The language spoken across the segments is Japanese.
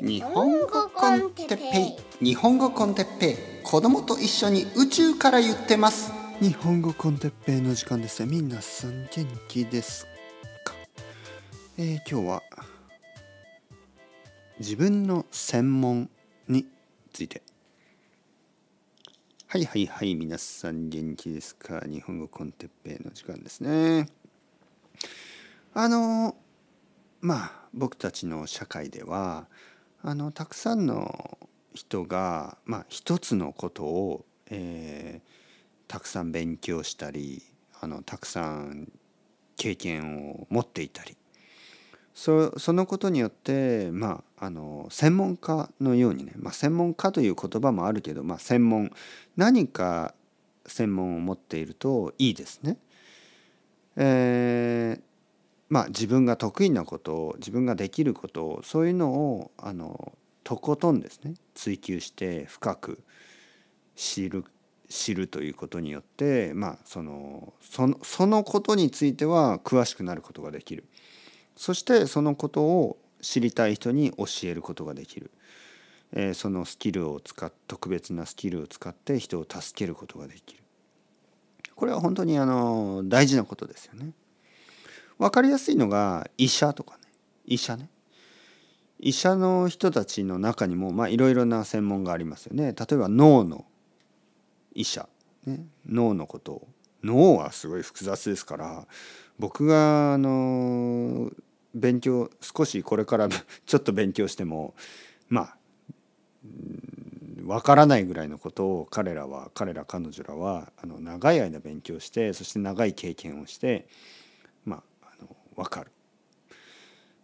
日本語コンテッペイ。日本語コンテッペイ。子供と一緒に宇宙から言ってます。日本語コンテッペイの時間です。みんなさん元気ですか、えー、今日は自分の専門について。はいはいはい皆さん元気ですか？日本語コンテッペイの時間ですね。あのまあ僕たちの社会ではあのたくさんの人が、まあ、一つのことを、えー、たくさん勉強したりあのたくさん経験を持っていたりそそのことによって、まあ、あの専門家のようにね、まあ、専門家という言葉もあるけど、まあ、専門何か専門を持っているといいですね。えー、まあ自分が得意なことを自分ができることをそういうのをあのとことんですね。追求して深く知る知るということによってまあそのそのそのことについては詳しくなることができる。そしてそのことを知りたい人に教えることができる、えー、そのスキルを使っ特別なスキルを使って人を助けることができる。これは本当にあの大事なことですよね。分かりやすいのが医者とかね。医者ね。医者の人たちの中にもいろいろな専門がありますよね。例えば脳の医者、ね、脳のことを。脳はすごい複雑ですから僕があの勉強少しこれから ちょっと勉強してもまあわからないぐらいのことを彼らは彼ら彼女らはあの長い間勉強してそして長い経験をして分かる。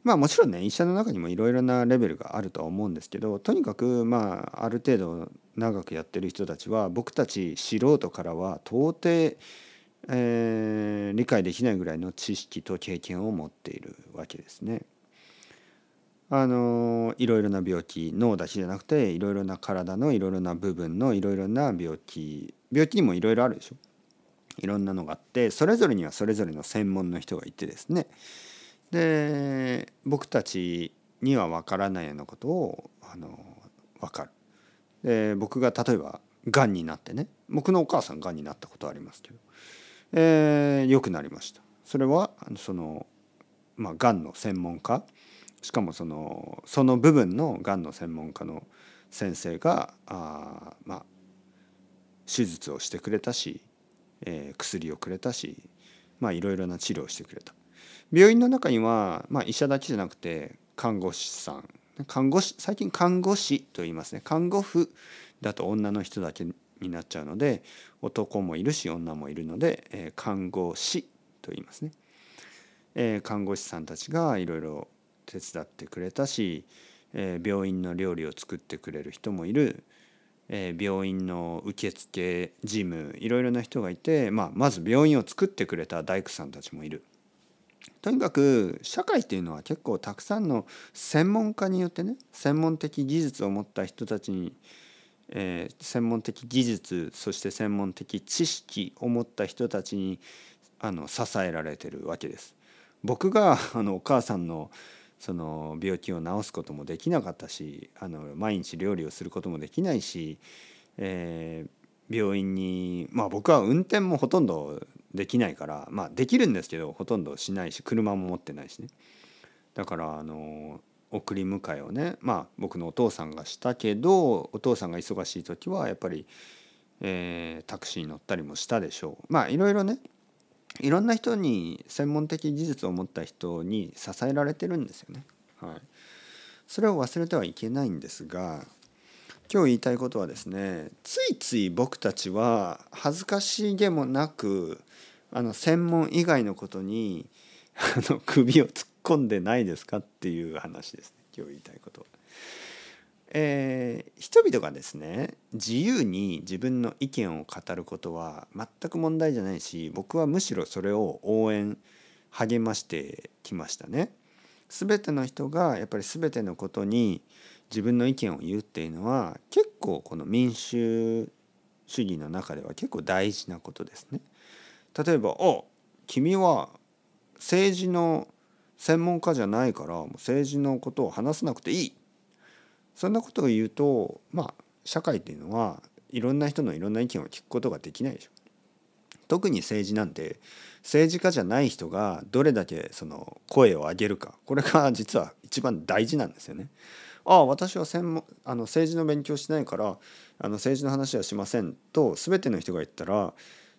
まあもちろんね医者の中にもいろいろなレベルがあるとは思うんですけどとにかくまあある程度長くやってる人たちは僕たち素人からは到底、えー、理解できないぐらいの知識と経験を持っているわけですね。あのいろいろな病気脳だけじゃなくていろいろな体のいろいろな部分のいろいろな病気病気にもいろいろあるでしょ。いろんなのがあってそれぞれにはそれぞれの専門の人がいてですねで僕たちには分からないようなことをあの分かる。で僕が例えばがんになってね僕のお母さんがんになったことありますけど、えー、よくなりました。それはそのまあがんの専門家しかもそのその部分のがんの専門家の先生があまあ手術をしてくれたしえー、薬をくれたしまいろいろな治療をしてくれた。病院の中には、まあ、医者だけじゃなくて看護師さん。看護師最近看護師と言いますね。看護婦だと女の人だけになっちゃうので男もいるし女もいるので、えー、看護師と言いますね、えー、看護師さんたちがいろいろ手伝ってくれたし、えー、病院の料理を作ってくれる人もいる。えー、病院の受付事務いろいろな人がいて、まあ、まず病院を作ってくれた大工さんたちもいる。とにかく社会っていうのは結構たくさんの専門家によってね専門的技術を持った人たちに、えー、専門的技術そして専門的知識を持った人たちにあの支えられてるわけです。僕があのお母さんのその病気を治すこともできなかったしあの毎日料理をすることもできないし、えー、病院にまあ僕は運転もほとんどできないからまあできるんですけどほとんどしないし車も持ってないしね。だからあの送り迎えをねまあ僕のお父さんがしたけどお父さんが忙しい時はやっぱり、えー、タクシーに乗ったりもしたでしょう。まあいろいろねいろんな人に専門的技術を持った人に支えられてるんですよね。はい、それを忘れてはいけないんですが今日言いたいことはですねついつい僕たちは恥ずかしげもなくあの専門以外のことにあの首を突っ込んでないですかっていう話ですね今日言いたいことは。えー、人々がですね自由に自分の意見を語ることは全く問題じゃないし僕はむしろそれを応援励ましてきましたね。全ての人がやっぱり全てのことに自分の意見を言うっていうのは結構この民主主義の中では結構大事なことですね。例えば「お君は政治の専門家じゃないからもう政治のことを話さなくていい」そんなことを言うとまあ社会っていうのはいろんな人のいろんな意見を聞くことができないでしょ。特に政治なんて政治家じゃない人がどれだけその声を上げるかこれが実は一番大事なんですよね。ああ私は専門あの政治の勉強しないからあの政治の話はしませんと全ての人が言ったら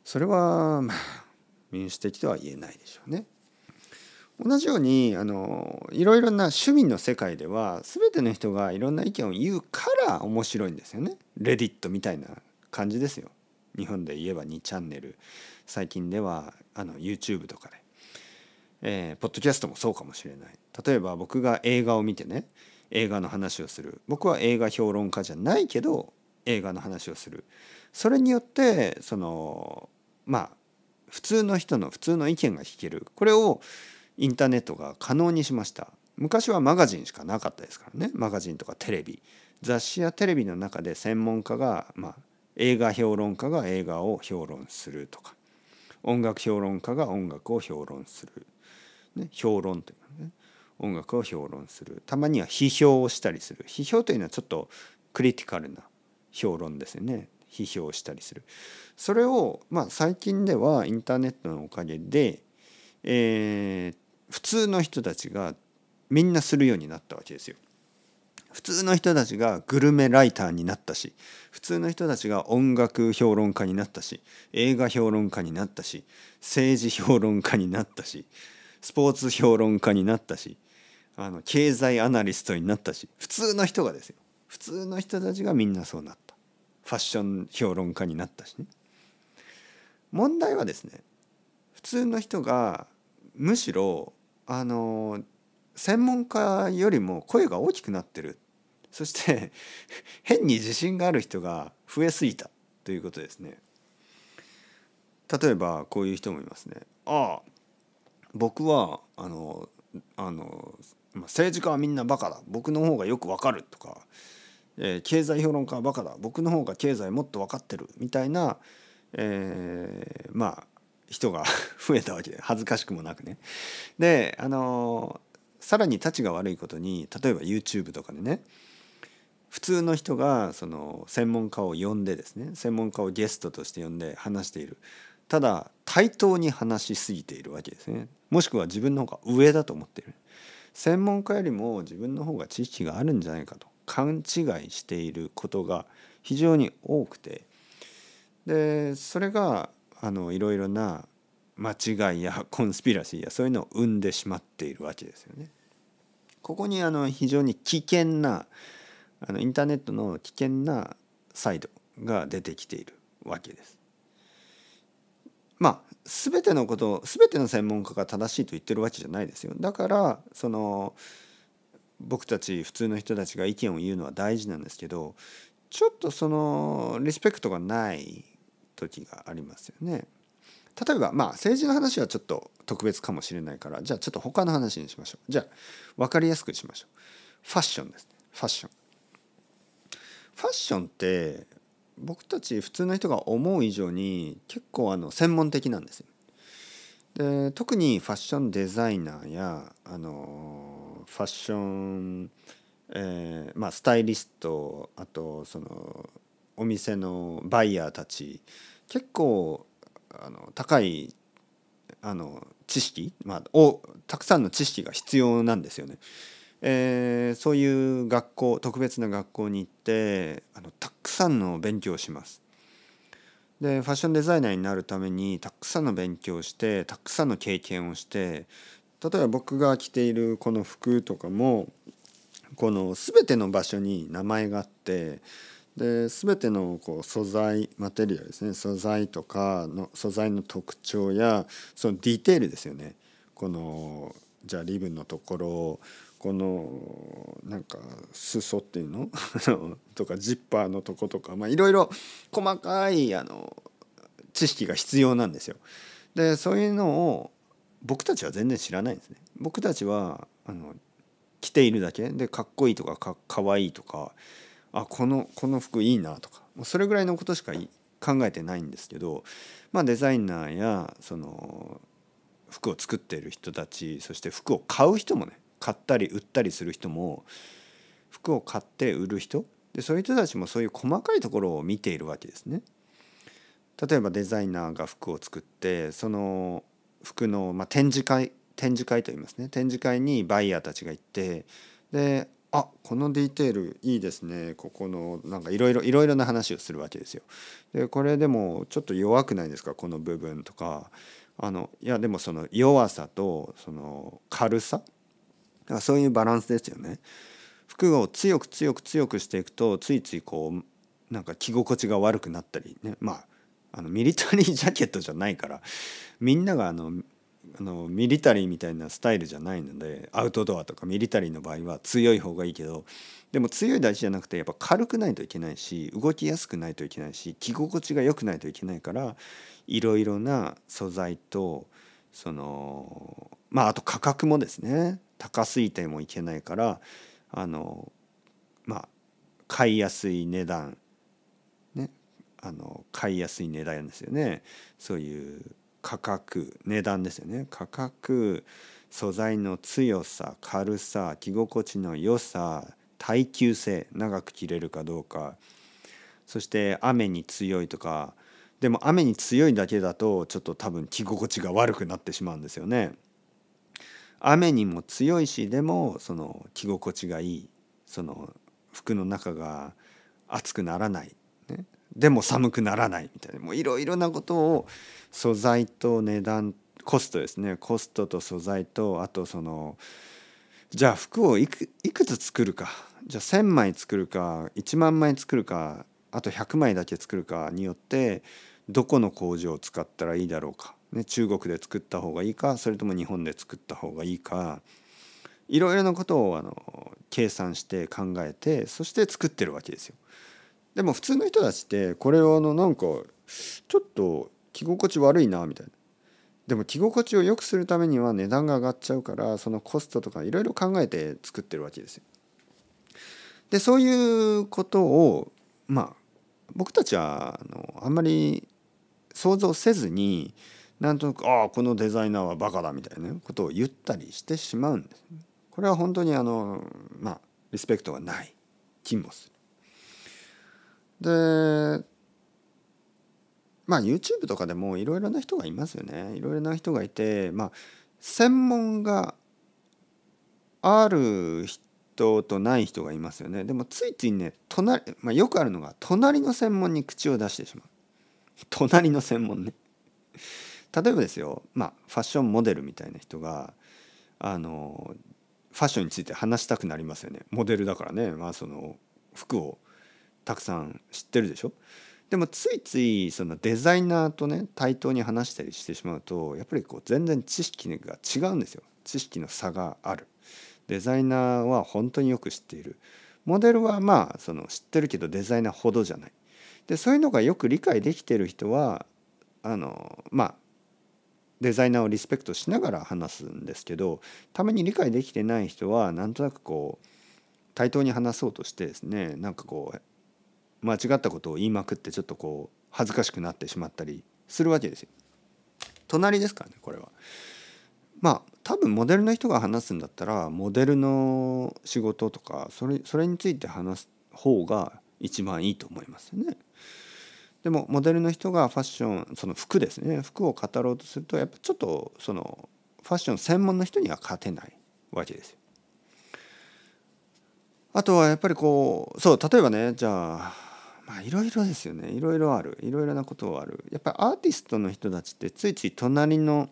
それはまあ民主的とは言えないでしょうね。同じようにあのいろいろな趣味の世界では全ての人がいろんな意見を言うから面白いんですよね。レディットみたいな感じですよ。日本で言えば2チャンネル。最近ではあの YouTube とかで、えー、ポッドキャストもそうかもしれない。例えば僕が映画を見てね映画の話をする。僕は映画評論家じゃないけど映画の話をする。それによってそのまあ普通の人の普通の意見が聞ける。これをインターネットが可能にしました。昔はマガジンしかなかったですからね。マガジンとかテレビ。雑誌やテレビの中で専門家が、まあ、映画評論家が映画を評論するとか。音楽評論家が音楽を評論する、ね、評論というね。音楽を評論する。たまには批評をしたりする。批評というのはちょっとクリティカルな評論ですよね。批評したりする。それをまあ最近ではインターネットのおかげで、えー、普通の人たちがみんなするようになったわけですよ。普通の人たちがグルメライターになったし普通の人たちが音楽評論家になったし映画評論家になったし政治評論家になったしスポーツ評論家になったしあの経済アナリストになったし普通の人がですよ。普通の人たちがみんなそうなった。ファッション評論家になったしね。問題はですね普通の人がむしろあの専門家よりも声が大きくなってる。そして 変に自信がある人が増えすぎたということですね。例えばこういう人もいますね。ああ僕はあのあの政治家はみんなバカだ。僕の方がよくわかる。とか、えー、経済評論家はバカだ。僕の方が経済もっと分かってる。みたいな、えー、まあ人が 増えたわけで恥ずかしくもなくね。であのさらにたちが悪いことに例えば YouTube とかでね普通の人がその専門家を呼んでですね専門家をゲストとして呼んで話している。ただ対等に話しすぎているわけですね。もしくは自分の方が上だと思っている。専門家よりも自分の方が知識があるんじゃないかと勘違いしていることが非常に多くて。でそれがあのいろいろな間違いや コンスピラシーやそういうのを生んでしまっているわけですよね。ここにあの非常に危険なあのインターネットの危険なサイドが出てきているわけです。まあ全てのこと全ての専門家が正しいと言ってるわけじゃないですよ。だからその僕たち普通の人たちが意見を言うのは大事なんですけどちょっとそのリスペクトがない時がありますよね。例えばまあ政治の話はちょっと特別かもしれないからじゃあちょっと他の話にしましょう。じゃあ分かりやすくしましょう。ファッションですね。ファッション。ファッションって僕たち普通の人が思う以上に結構あの専門的なんですよ。で特にファッションデザイナーやあのファッション、えー、まあ、スタイリストあとそのお店のバイヤーたち結構あの高いあの知識、まあ、おたくさんの知識が必要なんですよね。えー、そういう学校特別な学校に行ってあのたくさんの勉強をします。でファッションデザイナーになるためにたくさんの勉強をしてたくさんの経験をして例えば僕が着ているこの服とかもこの全ての場所に名前があってで全てのこう素材マテリアルですね素材とかの素材の特徴やそのディテールですよねこのじゃあリブのところこのなんか裾っていうの？とかジッパーのとことかいろいろ細かいあの知識が必要なんですよ。でそういうのを僕たちは全然知らないんですね。僕たちはあの着ているだけでかっこいいとかかかわいいとかあこのこの服いいなとかそれぐらいのことしか考えてないんですけど、まあ、デザイナーやその服を作っている人たちそして服を買う人もね買ったり売ったりする人も服を買って売る人でそういう人たちもそういう細かいところを見ているわけですね。例えばデザイナーが服を作ってその服の、まあ、展示会展示会といいますね展示会にバイヤーたちが行ってであこのディテールいいですね。ここのなんかいろいろいろいろな話をするわけですよ。でこれでもちょっと弱くないですか？この部分とか。あのいやでもその弱さとその軽さ？そういうバランスですよね。服を強く強く強くしていくとついついこうなんか着心地が悪くなったりね。まああのミリタリージャケットじゃないからみんながあのあのミリタリーみたいなスタイルじゃないのでアウトドアとかミリタリーの場合は強い方がいいけどでも強い大事じゃなくてやっぱ軽くないといけないし動きやすくないといけないし着心地が良くないといけないからいろいろな素材とそのまああと価格もですね高すぎてもいけないからあのまあ買いやすい値段ねあの買いやすい値段ですよね。そういう価格値段ですよね。価格素材の強さ軽さ着心地の良さ耐久性長く着れるかどうか。そして雨に強いとか。でも雨に強いだけだとちょっと多分着心地が悪くなってしまうんですよね。雨にも強いしでもその着心地がいい。その服の中が熱くならない、でも寒くならないみたいな。もういろいろなことを素材と値段コストですね。コストと素材とあとそのじゃあ服をいくいくつ作るか。じゃあ1,000枚作るか1万枚作るかあと100枚だけ作るかによってどこの工場を使ったらいいだろうか、ね、中国で作った方がいいかそれとも日本で作った方がいいか。いろいろなことをあの計算して考えてそして作ってるわけですよ。でも普通の人たちってこれをあのなんかちょっと着心地悪いなみたいな。でも着心地を良くするためには値段が上がっちゃうからそのコストとかいろいろ考えて作ってるわけですよ。でそういうことをまあ僕たちはあのあんまり想像せずになんとなく「ああこのデザイナーはバカだ」みたいなことを言ったりしてしまうんです。これは本当にあのまあリスペクトがない気もする。でまあ YouTube とかでもいろいろな人がいますよね。いろいろな人がいてまあ専門がある人とない人がいますよね。でもついついね隣、まあ、よくあるのが隣の専門に口を出してしまう。隣の専門ね。例えばですよまあファッションモデルみたいな人があのファッションについて話したくなりますよね。モデルだからね。まあその服をたくさん知ってるでしょ？でもついついそのデザイナーとね対等に話したりしてしまうとやっぱりこう全然知識が違うんですよ。知識の差がある。デザイナーは本当によく知っている。モデルはまあその知ってるけどデザイナーほどじゃない。でそういうのがよく理解できてる人はあのまあデザイナーをリスペクトしながら話すんですけどたまに理解できてない人はなんとなくこう対等に話そうとしてですねなんかこう間違ったことを言いまくってちょっとこう恥ずかしくなってしまったりするわけですよ。隣ですからねこれは。まあ多分モデルの人が話すんだったらモデルの仕事とかそれそれについて話す方が一番いいと思いますよね。でもモデルの人がファッションその服ですね服を語ろうとするとやっぱちょっとそのファッション専門の人には勝てないわけですよ。あとはやっぱりこうそう例えばねじゃあまあいろいろですよね。いろいろある。いろいろなことはある。やっぱりアーティストの人たちってついつい隣の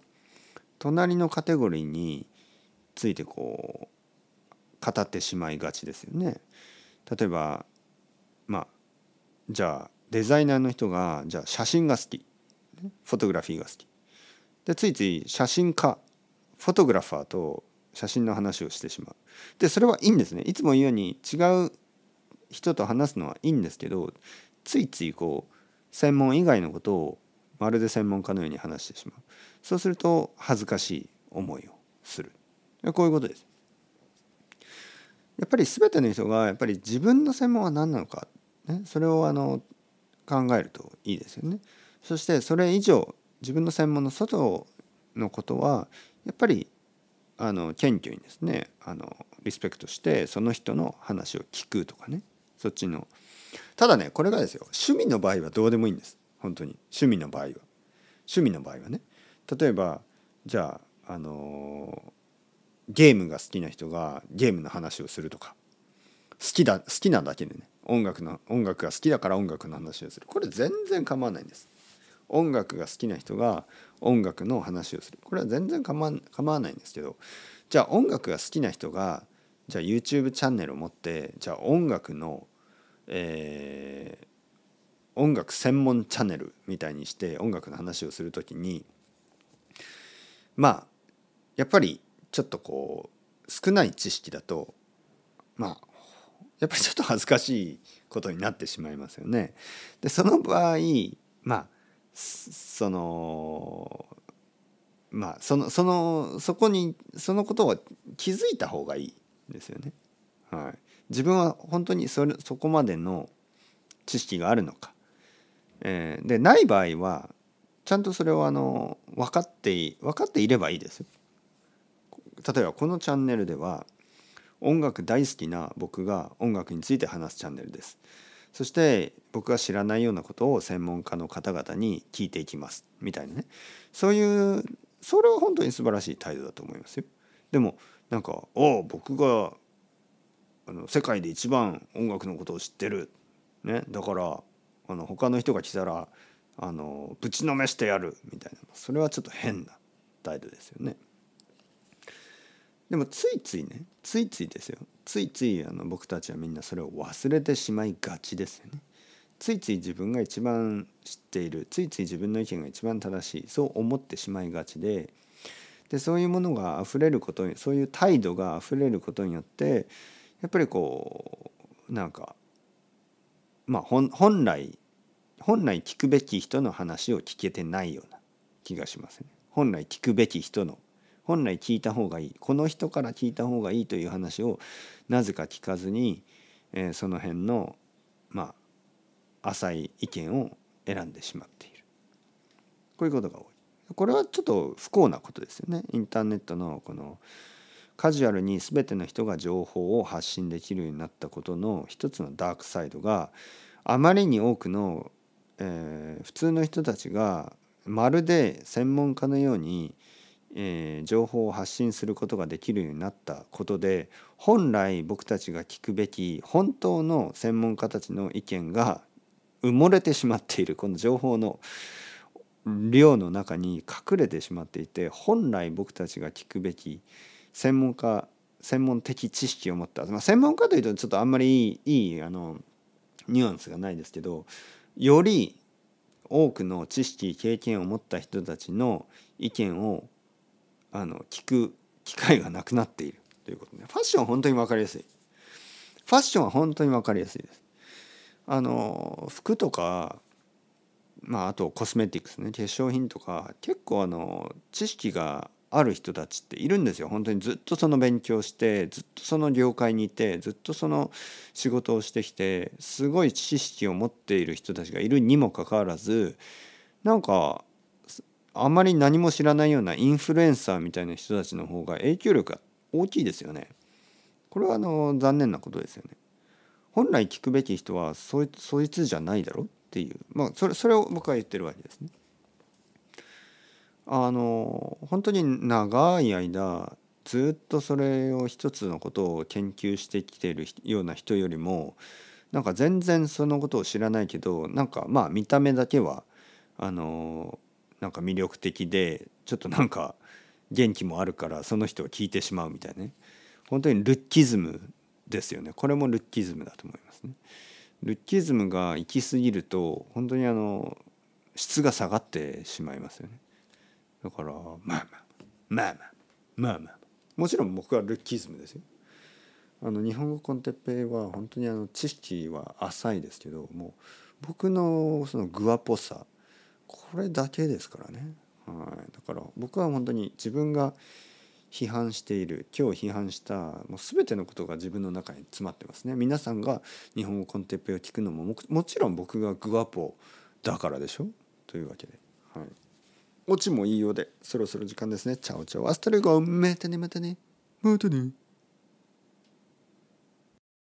隣のカテゴリーについてこう語ってしまいがちですよね。例えばまあじゃあデザイナーの人がじゃあ写真が好き。フォトグラフィーが好き。でついつい写真家フォトグラファーと写真の話をしてしまう。でそれはいいんですね。いつも言うように違う人と話すのはいいんですけどついついこう専門以外のことをまるで専門家のように話してしまう。そうすると恥ずかしい思いをする。こういうことです。やっぱり全ての人がやっぱり自分の専門は何なのか、ね、それをあの考えるといいですよね。そしてそれ以上自分の専門の外のことはやっぱりあの謙虚にですねあのリスペクトしてその人の話を聞くとかね。そっちの。ただねこれがですよ趣味の場合はどうでもいいんです。本当に。趣味の場合は。趣味の場合はね。例えばじゃああのー、ゲームが好きな人がゲームの話をするとか。好きだ好きなだけでね。音楽の音楽が好きだから音楽の話をする。これ全然構わないんです。音楽が好きな人が音楽の話をする。これは全然構わないんですけど。じゃあ音楽が好きな人がじゃあ YouTube チャンネルを持ってじゃあ音楽の、えー、音楽専門チャンネルみたいにして音楽の話をする時にまあやっぱりちょっとこう少ない知識だとまあやっぱりちょっと恥ずかしいことになってしまいますよね。でその場合まあそのまあそのそのそこにそのことを気づいた方がいいですよね。はい、自分は本当にそれそこまでの知識があるのか。えー、でない場合はちゃんとそれをあの分かって分かっていればいいですよ。例えばこのチャンネルでは音楽大好きな僕が音楽について話すチャンネルです。そして僕が知らないようなことを専門家の方々に聞いていきますみたいなねそういうそれは本当に素晴らしい態度だと思いますよ。でもなんか「お僕があの世界で一番音楽のことを知ってる」ね、だからあの他の人が来たらあのぶちのめしてやる。みたいな。それはちょっと変な態度ですよね。でもついついねついついですよ。ついついあの僕たちはみんなそれを忘れてしまいがちですよね。ついつい自分が一番知っている。ついつい自分の意見が一番正しい。そう思ってしまいがちで。でそういうものが溢れることにそういう態度が溢れることによってやっぱりこうなんかまあ本来本来聞くべき人の話を聞けてないような気がしますね。本来聞くべき人の本来聞いた方がいいこの人から聞いた方がいいという話をなぜか聞かずに、えー、その辺のまあ浅い意見を選んでしまっている。こういうことが多い。これはちょっと不幸なことですよね。インターネットのこのカジュアルに全ての人が情報を発信できるようになったことの一つのダークサイドがあまりに多くの、えー、普通の人たちがまるで専門家のようにえー、情報を発信することができるようになったことで本来僕たちが聞くべき本当の専門家たちの意見が埋もれてしまっている。この情報の量の中に隠れてしまっていて本来僕たちが聞くべき専門家専門的知識を持った、まあ、専門家というとちょっとあんまりいいいいあのニュアンスがないですけどより多くの知識経験を持った人たちの意見をあの聞く機会がなくなっている。ということでファッションは本当に分かりやすい。ファッションは本当に分かりやすいです。あの服とかまああとコスメティックスね化粧品とか結構あの知識がある人たちっているんですよ本当にずっとその勉強してずっとその業界にいてずっとその仕事をしてきてすごい知識を持っている人たちがいるにもかかわらずなんかあんまり何も知らないようなインフルエンサーみたいな人たちの方が影響力が大きいですよね。これはあの残念なことですよね。本来聞くべき人はそいそいつじゃないだろっていうまあそれそれを僕は言ってるわけですね。あの本当に長い間ずっとそれを一つのことを研究してきているような人よりもなんか全然そのことを知らないけどなんかまあ見た目だけはあのなんか魅力的でちょっとなんか元気もあるからその人を聞いてしまうみたいなね本当にルッキズムですよねこれもルッキズムだと思いますね。ルッキズムが行き過ぎると本当にあの質が下がってしまいますよね。だからまあまあまあまあまあまあ。もちろん僕はルッキズムですよ。あの日本語コンテッペイは本当にあの知識は浅いですけども僕のそのグアっぽさこれだけですからね、はい、だから僕は本当に自分が批判している今日批判したもう全てのことが自分の中に詰まってますね。皆さんが日本語 con テッペイを聞くのももちろん僕が guapo だからでしょ？というわけで。はい。オチもいいようでそろそろ時間ですね。 Ciao ciao。Hasta luego またねまたね。またね。